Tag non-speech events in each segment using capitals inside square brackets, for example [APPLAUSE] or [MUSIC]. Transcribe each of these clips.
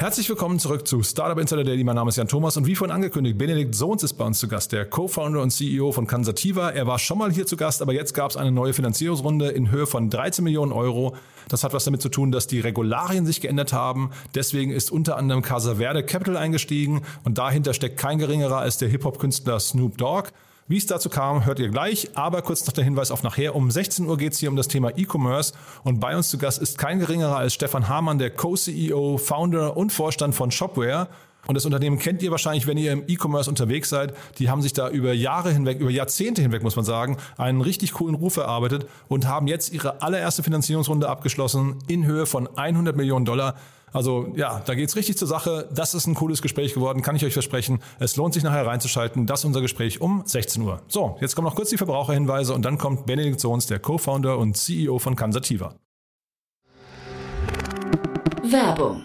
Herzlich willkommen zurück zu Startup Insider Daily. Mein Name ist Jan Thomas und wie vorhin angekündigt, Benedikt Sohns ist bei uns zu Gast, der Co-Founder und CEO von Cansativa. Er war schon mal hier zu Gast, aber jetzt gab es eine neue Finanzierungsrunde in Höhe von 13 Millionen Euro. Das hat was damit zu tun, dass die Regularien sich geändert haben. Deswegen ist unter anderem Casa Verde Capital eingestiegen und dahinter steckt kein geringerer als der Hip-Hop-Künstler Snoop Dogg. Wie es dazu kam, hört ihr gleich. Aber kurz noch der Hinweis auf nachher. Um 16 Uhr geht es hier um das Thema E-Commerce. Und bei uns zu Gast ist kein geringerer als Stefan Hamann, der Co-CEO, Founder und Vorstand von Shopware. Und das Unternehmen kennt ihr wahrscheinlich, wenn ihr im E-Commerce unterwegs seid. Die haben sich da über Jahre hinweg, über Jahrzehnte hinweg, muss man sagen, einen richtig coolen Ruf erarbeitet und haben jetzt ihre allererste Finanzierungsrunde abgeschlossen in Höhe von 100 Millionen Dollar. Also ja, da geht's richtig zur Sache. Das ist ein cooles Gespräch geworden, kann ich euch versprechen. Es lohnt sich nachher reinzuschalten. Das ist unser Gespräch um 16 Uhr. So, jetzt kommen noch kurz die Verbraucherhinweise und dann kommt Benedikt Sohns, der Co-Founder und CEO von Cansativa. Werbung.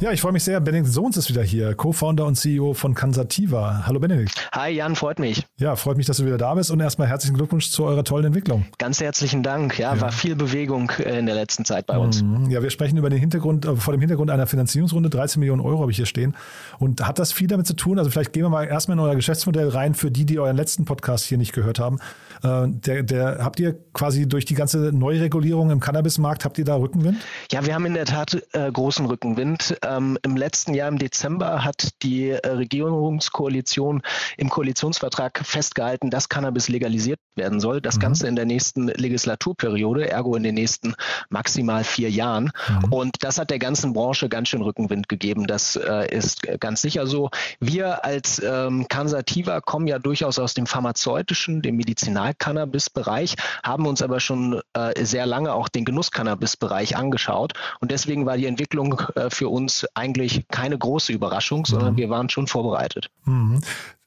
Ja, ich freue mich sehr. Benedikt Sohns ist wieder hier, Co-Founder und CEO von Cansativa. Hallo Benedikt. Hi Jan, freut mich. Ja, freut mich, dass du wieder da bist und erstmal herzlichen Glückwunsch zu eurer tollen Entwicklung. Ganz herzlichen Dank. Ja, Ja. war viel Bewegung äh, in der letzten Zeit bei uns. Mhm. Ja, wir sprechen über den Hintergrund, äh, vor dem Hintergrund einer Finanzierungsrunde, 13 Millionen Euro habe ich hier stehen. Und hat das viel damit zu tun? Also vielleicht gehen wir mal erstmal in euer Geschäftsmodell rein, für die, die euren letzten Podcast hier nicht gehört haben. Äh, Der, der, habt ihr quasi durch die ganze Neuregulierung im Cannabismarkt, habt ihr da Rückenwind? Ja, wir haben in der Tat äh, großen Rückenwind. Ähm, Im letzten Jahr im Dezember hat die äh, Regierungskoalition im Koalitionsvertrag festgehalten, dass Cannabis legalisiert werden soll. Das Ganze in der nächsten Legislaturperiode, ergo in den nächsten maximal vier Jahren. Und das hat der ganzen Branche ganz schön Rückenwind gegeben. Das äh, ist ganz sicher so. Wir als ähm, Cansativa kommen ja durchaus aus dem pharmazeutischen, dem Medizinalcannabis-Bereich, haben uns aber schon äh, sehr lange auch den Genuss-Cannabis-Bereich angeschaut. Und deswegen war die Entwicklung äh, für uns eigentlich keine große Überraschung, sondern wir waren schon vorbereitet. Mhm.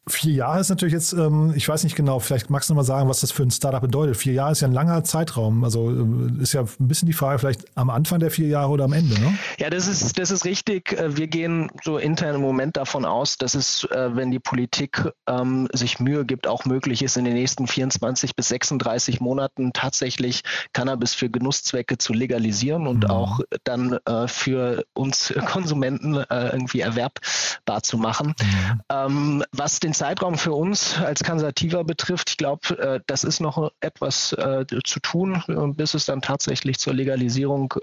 Vier Jahre ist natürlich jetzt, ähm, ich weiß nicht genau, vielleicht magst du noch mal sagen, was das für ein Startup bedeutet. Vier Jahre ist ja ein langer Zeitraum. Also äh, ist ja ein bisschen die Frage, vielleicht am Anfang der vier Jahre oder am Ende, ne? Ja, das ist, das ist richtig. Äh, Wir gehen so intern im Moment davon aus, dass es, äh, wenn die Politik ähm, sich Mühe gibt, auch möglich ist, in den nächsten 24 bis 36 Monaten tatsächlich Cannabis für Genusszwecke zu legalisieren und auch dann äh, für uns [LAUGHS] Konsumenten irgendwie erwerbbar zu machen. Ähm, was den Zeitraum für uns als Kansativa betrifft, ich glaube, äh, das ist noch etwas äh, zu tun, äh, bis es dann tatsächlich zur Legalisierung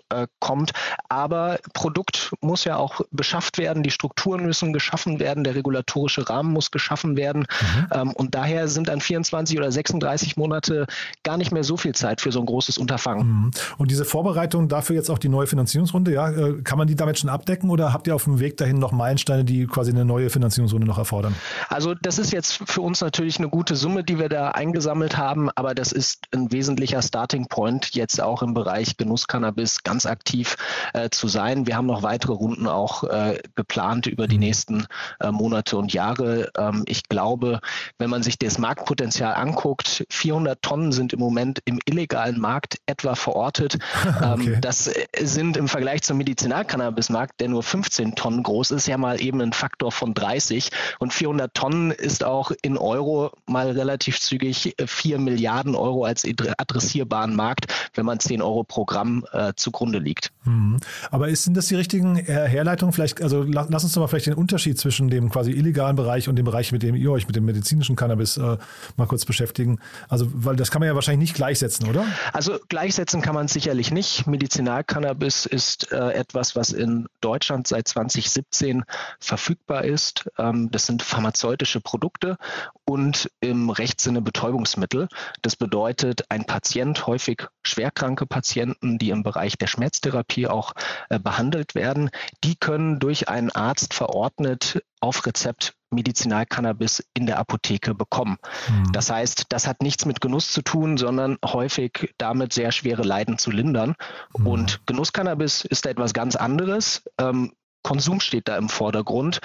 kommt. Aber Produkt muss ja auch beschafft werden, die Strukturen müssen geschaffen werden, der regulatorische Rahmen muss geschaffen werden. Ähm, und daher sind dann 24 oder 36 Monate gar nicht mehr so viel Zeit für so ein großes Unterfangen. Mhm. Und diese Vorbereitung dafür jetzt auch die neue Finanzierungsrunde, ja, kann man die damit schon abdecken oder habt ihr auf dem Weg dahin noch Meilensteine, die quasi eine neue Finanzierungsrunde noch erfordern? Also das ist jetzt für uns natürlich eine gute Summe, die wir da eingesammelt haben, aber das ist ein wesentlicher Starting Point, jetzt auch im Bereich Genusscannabis ganz aktiv äh, zu sein. Wir haben noch weitere Runden auch äh, geplant über die nächsten äh, Monate und Jahre. Ähm, ich glaube, wenn man sich das Marktpotenzial anguckt, 400 Tonnen sind im Moment im illegalen Markt etwa verortet. [LAUGHS] Okay. ähm, das sind im Vergleich zum Medizinalcannabismarkt, der nur 15 Tonnen groß ist, ja mal eben ein Faktor von 30 und 400 Tonnen ist auch in Euro mal relativ zügig 4 Milliarden Euro als adressierbaren Markt, wenn man 10 Euro pro Gramm äh, zugrunde liegt. Mhm. Aber sind das die richtigen Herleitungen? Vielleicht, also lass uns doch mal vielleicht den Unterschied zwischen dem quasi illegalen Bereich und dem Bereich, mit dem ihr euch mit dem medizinischen Cannabis äh, mal kurz beschäftigen. Also, weil das kann man ja wahrscheinlich nicht gleichsetzen, oder? Also gleichsetzen kann man es sicherlich nicht. Medizinalcannabis ist äh, etwas, was in Deutschland seit 2017 verfügbar ist. Ähm, das sind pharmazeutische Produkte und im Rechtssinne Betäubungsmittel. Das bedeutet, ein Patient, häufig schwerkranke Patienten, die im Bereich der Schmerztherapie auch äh, behandelt werden, die können durch einen Arzt verordnet auf Rezept Medizinalcannabis in der Apotheke bekommen. Mhm. Das heißt, das hat nichts mit Genuss zu tun, sondern häufig damit sehr schwere Leiden zu lindern. Mhm. Und Genusscannabis ist etwas ganz anderes. Ähm, Konsum steht da im Vordergrund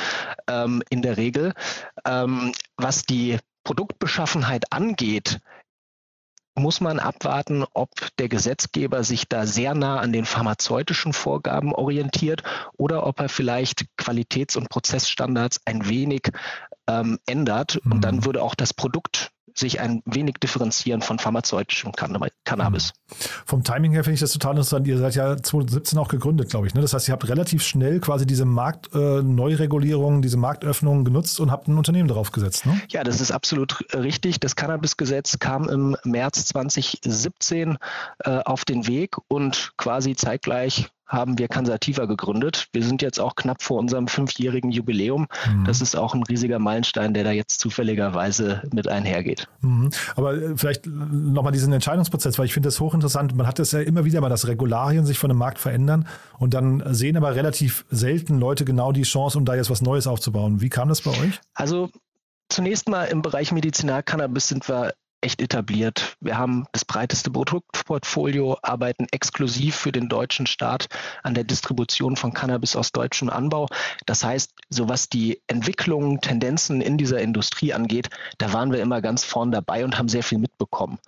ähm, in der Regel. Ähm, was die Produktbeschaffenheit angeht, muss man abwarten, ob der Gesetzgeber sich da sehr nah an den pharmazeutischen Vorgaben orientiert oder ob er vielleicht Qualitäts- und Prozessstandards ein wenig ähm, ändert. Mhm. Und dann mhm. würde auch das Produkt sich ein wenig differenzieren von pharmazeutischem Cannabis. Mhm. Vom Timing her finde ich das total interessant. Ihr seid ja 2017 auch gegründet, glaube ich. Ne? Das heißt, ihr habt relativ schnell quasi diese Marktneuregulierung, äh, diese Marktöffnung genutzt und habt ein Unternehmen darauf gesetzt. Ne? Ja, das ist absolut richtig. Das Cannabisgesetz kam im März 2017 äh, auf den Weg und quasi zeitgleich haben wir Kansativa gegründet. Wir sind jetzt auch knapp vor unserem fünfjährigen Jubiläum. Mhm. Das ist auch ein riesiger Meilenstein, der da jetzt zufälligerweise mit einhergeht. Mhm. Aber äh, vielleicht nochmal diesen Entscheidungsprozess, weil ich finde das hochinteressant. Man hat das ja immer wieder mal, dass Regularien sich von dem Markt verändern und dann sehen aber relativ selten Leute genau die Chance, um da jetzt was Neues aufzubauen. Wie kam das bei euch? Also Zunächst mal im Bereich Medizinalcannabis sind wir echt etabliert. Wir haben das breiteste Produktportfolio, arbeiten exklusiv für den deutschen Staat an der Distribution von Cannabis aus deutschem Anbau. Das heißt, so was die Entwicklungen, Tendenzen in dieser Industrie angeht, da waren wir immer ganz vorn dabei und haben sehr viel mitbekommen.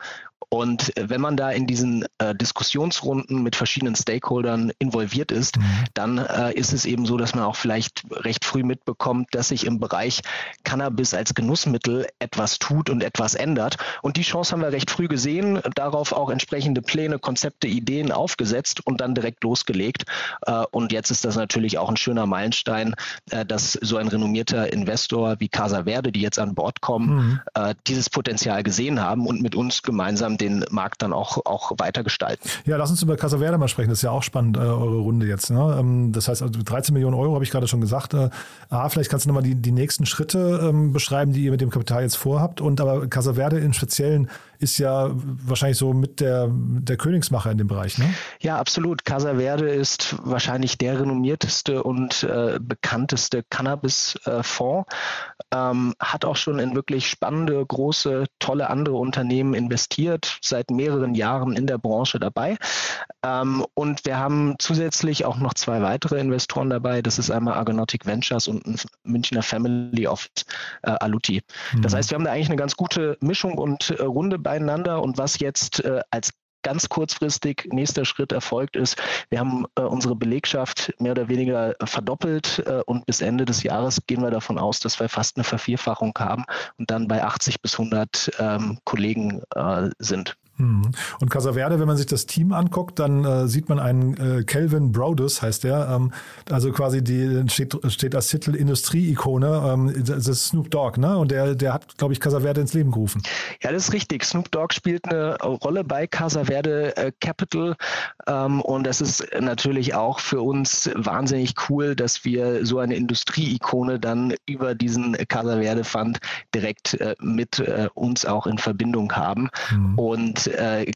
Und wenn man da in diesen äh, Diskussionsrunden mit verschiedenen Stakeholdern involviert ist, mhm. dann äh, ist es eben so, dass man auch vielleicht recht früh mitbekommt, dass sich im Bereich Cannabis als Genussmittel etwas tut und etwas ändert. Und die Chance haben wir recht früh gesehen, darauf auch entsprechende Pläne, Konzepte, Ideen aufgesetzt und dann direkt losgelegt. Äh, und jetzt ist das natürlich auch ein schöner Meilenstein, äh, dass so ein renommierter Investor wie Casa Verde, die jetzt an Bord kommen, mhm. Äh, dieses Potenzial gesehen haben und mit uns gemeinsam den Markt dann auch, auch weiter gestalten. Ja, lass uns über Casa Verde mal sprechen. Das ist ja auch spannend, eure Runde jetzt. Ne? Ähm, das heißt, also 13 Millionen Euro habe ich gerade schon gesagt. Äh, A, vielleicht kannst du nochmal die, die nächsten Schritte ähm, beschreiben, die ihr mit dem Kapital jetzt vorhabt. Und aber Casa Verde im Speziellen ist ja wahrscheinlich so mit der, der Königsmacher in dem Bereich, ne? Ja, absolut. Casa Verde ist wahrscheinlich der renommierteste und äh, bekannteste Cannabis-Fonds. Ähm, hat auch schon in wirklich spannende, große, tolle andere Unternehmen investiert, seit mehreren Jahren in der Branche dabei. Ähm, und wir haben zusätzlich auch noch zwei weitere Investoren dabei. Das ist einmal Argonautic Ventures und ein Münchner Family Office, äh, Aluti. Mhm. Das heißt, wir haben da eigentlich eine ganz gute Mischung und äh, Runde beieinander. Und was jetzt äh, als ganz kurzfristig nächster Schritt erfolgt ist, wir haben äh, unsere Belegschaft mehr oder weniger verdoppelt äh, und bis Ende des Jahres gehen wir davon aus, dass wir fast eine Vervierfachung haben und dann bei 80 bis 100 ähm, Kollegen äh, sind. Mhm. Und Casaverde, wenn man sich das Team anguckt, dann äh, sieht man einen äh, Kelvin Brodus, heißt der. Ähm, also quasi die steht, steht als Titel Industrie-Ikone. Ähm, das ist Snoop Dogg, ne? Und der, der hat, glaube ich, Casaverde ins Leben gerufen. Ja, das ist richtig. Snoop Dogg spielt eine Rolle bei Casaverde äh, Capital. Ähm, und das ist natürlich auch für uns wahnsinnig cool, dass wir so eine Industrie-Ikone dann über diesen Casaverde Fund direkt äh, mit äh, uns auch in Verbindung haben. Mhm. Und äh,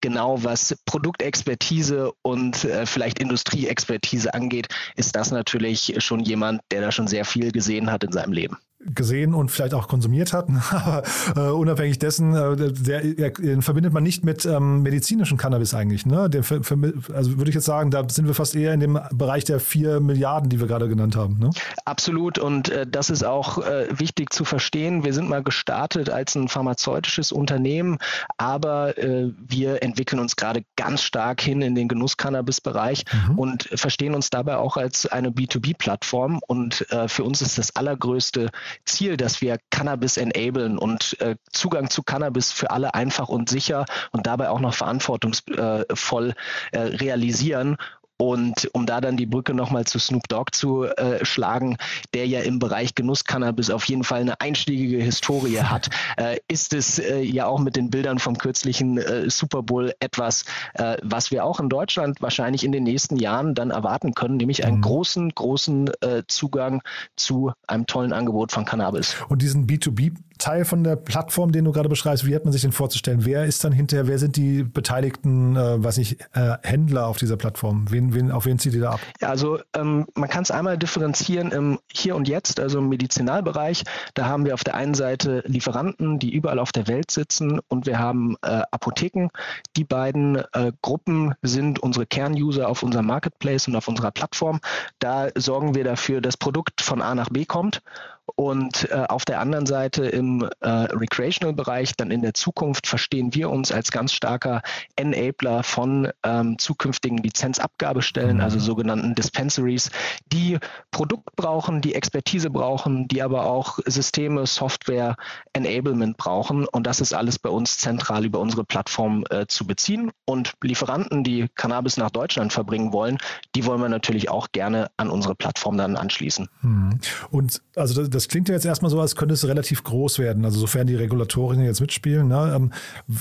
genau was Produktexpertise und äh, vielleicht Industrieexpertise angeht, ist das natürlich schon jemand, der da schon sehr viel gesehen hat in seinem Leben gesehen und vielleicht auch konsumiert hat. Aber [LAUGHS] äh, unabhängig dessen, äh, der, der, den verbindet man nicht mit ähm, medizinischem Cannabis eigentlich. Ne? Der, also würde ich jetzt sagen, da sind wir fast eher in dem Bereich der vier Milliarden, die wir gerade genannt haben. Ne? Absolut. Und äh, das ist auch äh, wichtig zu verstehen. Wir sind mal gestartet als ein pharmazeutisches Unternehmen, aber äh, wir entwickeln uns gerade ganz stark hin in den Genuss-Cannabis-Bereich mhm. und verstehen uns dabei auch als eine B2B-Plattform. Und äh, für uns ist das allergrößte Ziel, dass wir Cannabis enablen und äh, Zugang zu Cannabis für alle einfach und sicher und dabei auch noch verantwortungsvoll äh, realisieren. Und um da dann die Brücke nochmal zu Snoop Dogg zu äh, schlagen, der ja im Bereich Genusscannabis auf jeden Fall eine einschlägige Historie hat, äh, ist es äh, ja auch mit den Bildern vom kürzlichen äh, Super Bowl etwas, äh, was wir auch in Deutschland wahrscheinlich in den nächsten Jahren dann erwarten können, nämlich einen mhm. großen, großen äh, Zugang zu einem tollen Angebot von Cannabis. Und diesen B2B Teil von der Plattform, den du gerade beschreibst, wie hat man sich den vorzustellen? Wer ist dann hinterher, wer sind die beteiligten, äh, weiß nicht, äh, Händler auf dieser Plattform? Wen, wen, auf wen zieht ihr da ab? Ja, also ähm, man kann es einmal differenzieren im Hier und Jetzt, also im Medizinalbereich. Da haben wir auf der einen Seite Lieferanten, die überall auf der Welt sitzen und wir haben äh, Apotheken. Die beiden äh, Gruppen sind unsere Kernuser auf unserem Marketplace und auf unserer Plattform. Da sorgen wir dafür, dass Produkt von A nach B kommt und äh, auf der anderen Seite im äh, Recreational-Bereich, dann in der Zukunft, verstehen wir uns als ganz starker Enabler von ähm, zukünftigen Lizenzabgabestellen, also mhm. sogenannten Dispensaries, die Produkt brauchen, die Expertise brauchen, die aber auch Systeme, Software, Enablement brauchen. Und das ist alles bei uns zentral über unsere Plattform äh, zu beziehen. Und Lieferanten, die Cannabis nach Deutschland verbringen wollen, die wollen wir natürlich auch gerne an unsere Plattform dann anschließen. Mhm. Und also das, das klingt ja jetzt erstmal so, als könnte es relativ groß werden, also sofern die Regulatorien jetzt mitspielen. Ne? Ähm,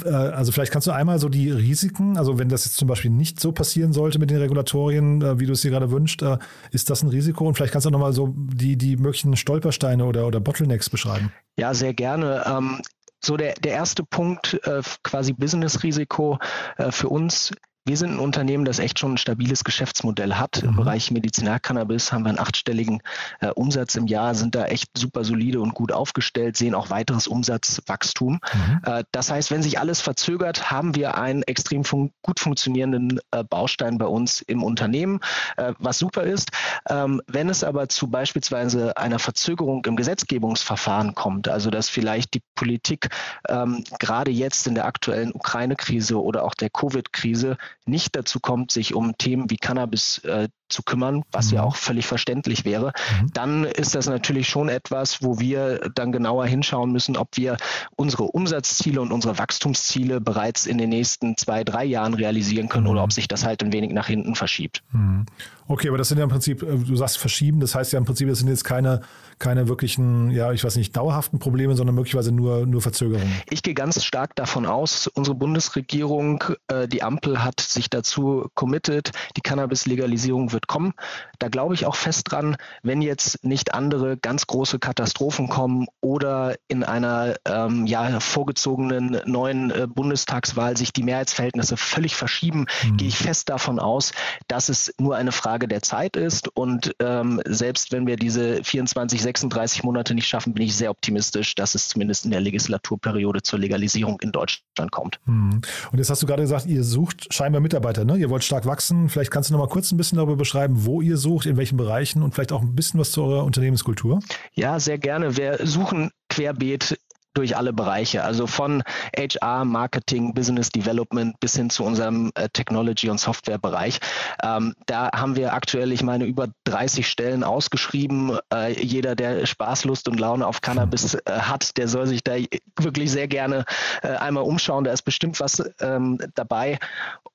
äh, also vielleicht kannst du einmal so die Risiken, also wenn das jetzt zum Beispiel nicht so passieren sollte mit den Regulatorien, äh, wie du es dir gerade wünschst, äh, ist das ein Risiko? Und vielleicht kannst du nochmal so die, die möglichen Stolpersteine oder, oder Bottlenecks beschreiben. Ja, sehr gerne. Ähm so der, der erste Punkt, äh, quasi Business-Risiko äh, für uns wir sind ein Unternehmen, das echt schon ein stabiles Geschäftsmodell hat. Mhm. Im Bereich Medizinalcannabis haben wir einen achtstelligen äh, Umsatz im Jahr, sind da echt super solide und gut aufgestellt, sehen auch weiteres Umsatzwachstum. Mhm. Äh, das heißt, wenn sich alles verzögert, haben wir einen extrem fun gut funktionierenden äh, Baustein bei uns im Unternehmen, äh, was super ist. Ähm, wenn es aber zu beispielsweise einer Verzögerung im Gesetzgebungsverfahren kommt, also dass vielleicht die Politik ähm, gerade jetzt in der aktuellen Ukraine-Krise oder auch der Covid-Krise nicht dazu kommt, sich um Themen wie Cannabis äh, zu kümmern, was mhm. ja auch völlig verständlich wäre, mhm. dann ist das natürlich schon etwas, wo wir dann genauer hinschauen müssen, ob wir unsere Umsatzziele und unsere Wachstumsziele bereits in den nächsten zwei, drei Jahren realisieren können mhm. oder ob sich das halt ein wenig nach hinten verschiebt. Mhm. Okay, aber das sind ja im Prinzip, äh, du sagst verschieben, das heißt ja im Prinzip, das sind jetzt keine, keine wirklichen, ja, ich weiß nicht, dauerhaften Probleme, sondern möglicherweise nur, nur Verzögerungen. Ich gehe ganz stark davon aus, unsere Bundesregierung, äh, die Ampel hat sich dazu committed, die Cannabis-Legalisierung wird kommen. Da glaube ich auch fest dran, wenn jetzt nicht andere ganz große Katastrophen kommen oder in einer ähm, ja, vorgezogenen neuen äh, Bundestagswahl sich die Mehrheitsverhältnisse völlig verschieben, mhm. gehe ich fest davon aus, dass es nur eine Frage der Zeit ist. Und ähm, selbst wenn wir diese 24, 36 Monate nicht schaffen, bin ich sehr optimistisch, dass es zumindest in der Legislaturperiode zur Legalisierung in Deutschland kommt. Hm. Und jetzt hast du gerade gesagt, ihr sucht scheinbar Mitarbeiter, ne? Ihr wollt stark wachsen. Vielleicht kannst du noch mal kurz ein bisschen darüber beschreiben, wo ihr sucht, in welchen Bereichen und vielleicht auch ein bisschen was zu eurer Unternehmenskultur. Ja, sehr gerne. Wir suchen querbeet durch alle Bereiche, also von HR, Marketing, Business Development bis hin zu unserem äh, Technology- und Softwarebereich. Ähm, da haben wir aktuell, ich meine, über 30 Stellen ausgeschrieben. Äh, jeder, der Spaß, Lust und Laune auf Cannabis äh, hat, der soll sich da wirklich sehr gerne äh, einmal umschauen. Da ist bestimmt was ähm, dabei.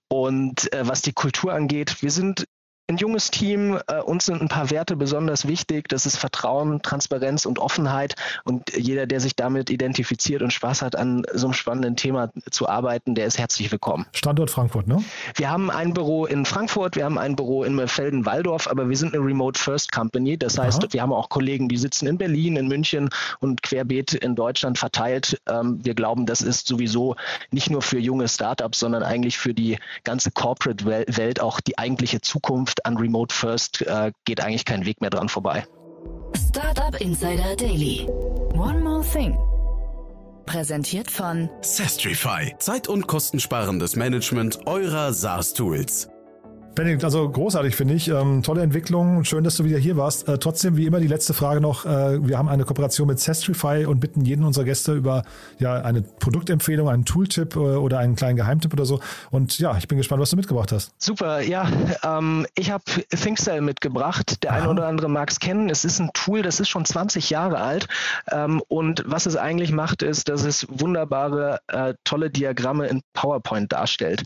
Und äh, was die Kultur angeht, wir sind ein junges Team. Äh, uns sind ein paar Werte besonders wichtig. Das ist Vertrauen, Transparenz und Offenheit. Und jeder, der sich damit identifiziert und Spaß hat, an so einem spannenden Thema zu arbeiten, der ist herzlich willkommen. Standort Frankfurt, ne? Wir haben ein Büro in Frankfurt, wir haben ein Büro in Felden-Walldorf, aber wir sind eine Remote First Company. Das heißt, Aha. wir haben auch Kollegen, die sitzen in Berlin, in München und querbeet in Deutschland verteilt. Ähm, wir glauben, das ist sowieso nicht nur für junge Startups, sondern eigentlich für die ganze Corporate-Welt auch die eigentliche Zukunft an Remote First äh, geht eigentlich kein Weg mehr dran vorbei. Startup Insider Daily. One more thing. Präsentiert von Sestrify. Zeit- und kostensparendes Management eurer SaaS-Tools. Benedikt, also großartig finde ich. Ähm, tolle Entwicklung. Schön, dass du wieder hier warst. Äh, trotzdem, wie immer, die letzte Frage noch. Äh, wir haben eine Kooperation mit Sestrify und bitten jeden unserer Gäste über ja, eine Produktempfehlung, einen Tooltip äh, oder einen kleinen Geheimtipp oder so. Und ja, ich bin gespannt, was du mitgebracht hast. Super, ja. Ähm, ich habe ThinkCell mitgebracht. Der Aha. eine oder andere mag es kennen. Es ist ein Tool, das ist schon 20 Jahre alt. Ähm, und was es eigentlich macht, ist, dass es wunderbare, äh, tolle Diagramme in PowerPoint darstellt.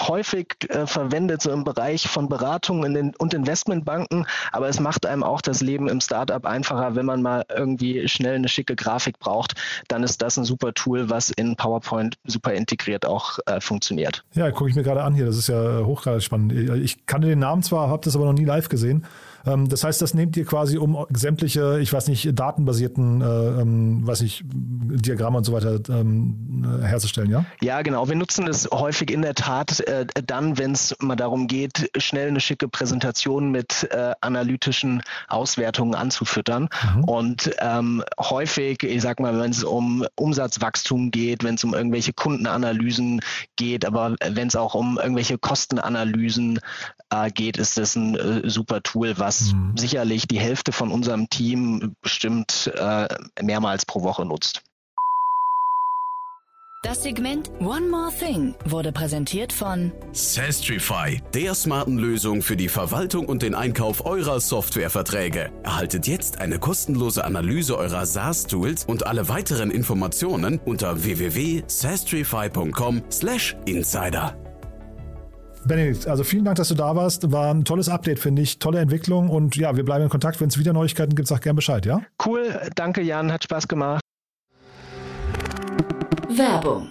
Häufig äh, verwendet, so im Bereich von Beratungen in und Investmentbanken, aber es macht einem auch das Leben im Startup einfacher, wenn man mal irgendwie schnell eine schicke Grafik braucht, dann ist das ein super Tool, was in PowerPoint super integriert auch äh, funktioniert. Ja, gucke ich mir gerade an hier, das ist ja hochgradig spannend. Ich kannte den Namen zwar, habe das aber noch nie live gesehen. Ähm, das heißt, das nehmt ihr quasi um sämtliche, ich weiß nicht, datenbasierten, äh, ähm, weiß ich, Diagramme und so weiter ähm, herzustellen, ja? Ja, genau. Wir nutzen das häufig in der Tat äh, dann, wenn es mal darum geht, schnell eine schicke Präsentation mit äh, analytischen Auswertungen anzufüttern. Mhm. Und ähm, häufig, ich sag mal, wenn es um Umsatzwachstum geht, wenn es um irgendwelche Kundenanalysen geht, aber wenn es auch um irgendwelche Kostenanalysen äh, geht, ist das ein äh, super Tool, was was mhm. sicherlich die Hälfte von unserem Team bestimmt äh, mehrmals pro Woche nutzt. Das Segment One More Thing wurde präsentiert von Sastrify, der smarten Lösung für die Verwaltung und den Einkauf eurer Softwareverträge. Erhaltet jetzt eine kostenlose Analyse eurer SaaS-Tools und alle weiteren Informationen unter www.sastrify.com/insider. Benedikt, also vielen Dank, dass du da warst. War ein tolles Update, finde ich. Tolle Entwicklung. Und ja, wir bleiben in Kontakt. Wenn es wieder Neuigkeiten gibt, sag gern Bescheid, ja? Cool. Danke, Jan. Hat Spaß gemacht. Werbung.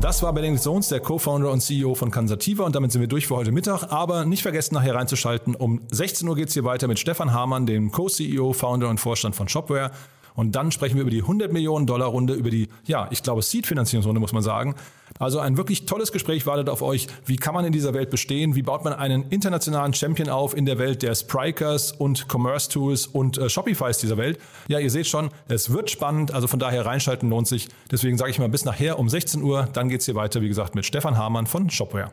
Das war Benedikt Sohns, der Co-Founder und CEO von Kansativa und damit sind wir durch für heute Mittag. Aber nicht vergessen, nachher reinzuschalten. Um 16 Uhr geht es hier weiter mit Stefan Hamann, dem Co-CEO, Founder und Vorstand von Shopware. Und dann sprechen wir über die 100 Millionen Dollar Runde, über die, ja, ich glaube, Seed-Finanzierungsrunde, muss man sagen. Also ein wirklich tolles Gespräch wartet auf euch. Wie kann man in dieser Welt bestehen? Wie baut man einen internationalen Champion auf in der Welt der Sprikers und Commerce Tools und äh, Shopifys dieser Welt? Ja, ihr seht schon, es wird spannend. Also von daher reinschalten lohnt sich. Deswegen sage ich mal bis nachher um 16 Uhr. Dann geht es hier weiter, wie gesagt, mit Stefan Hamann von Shopware.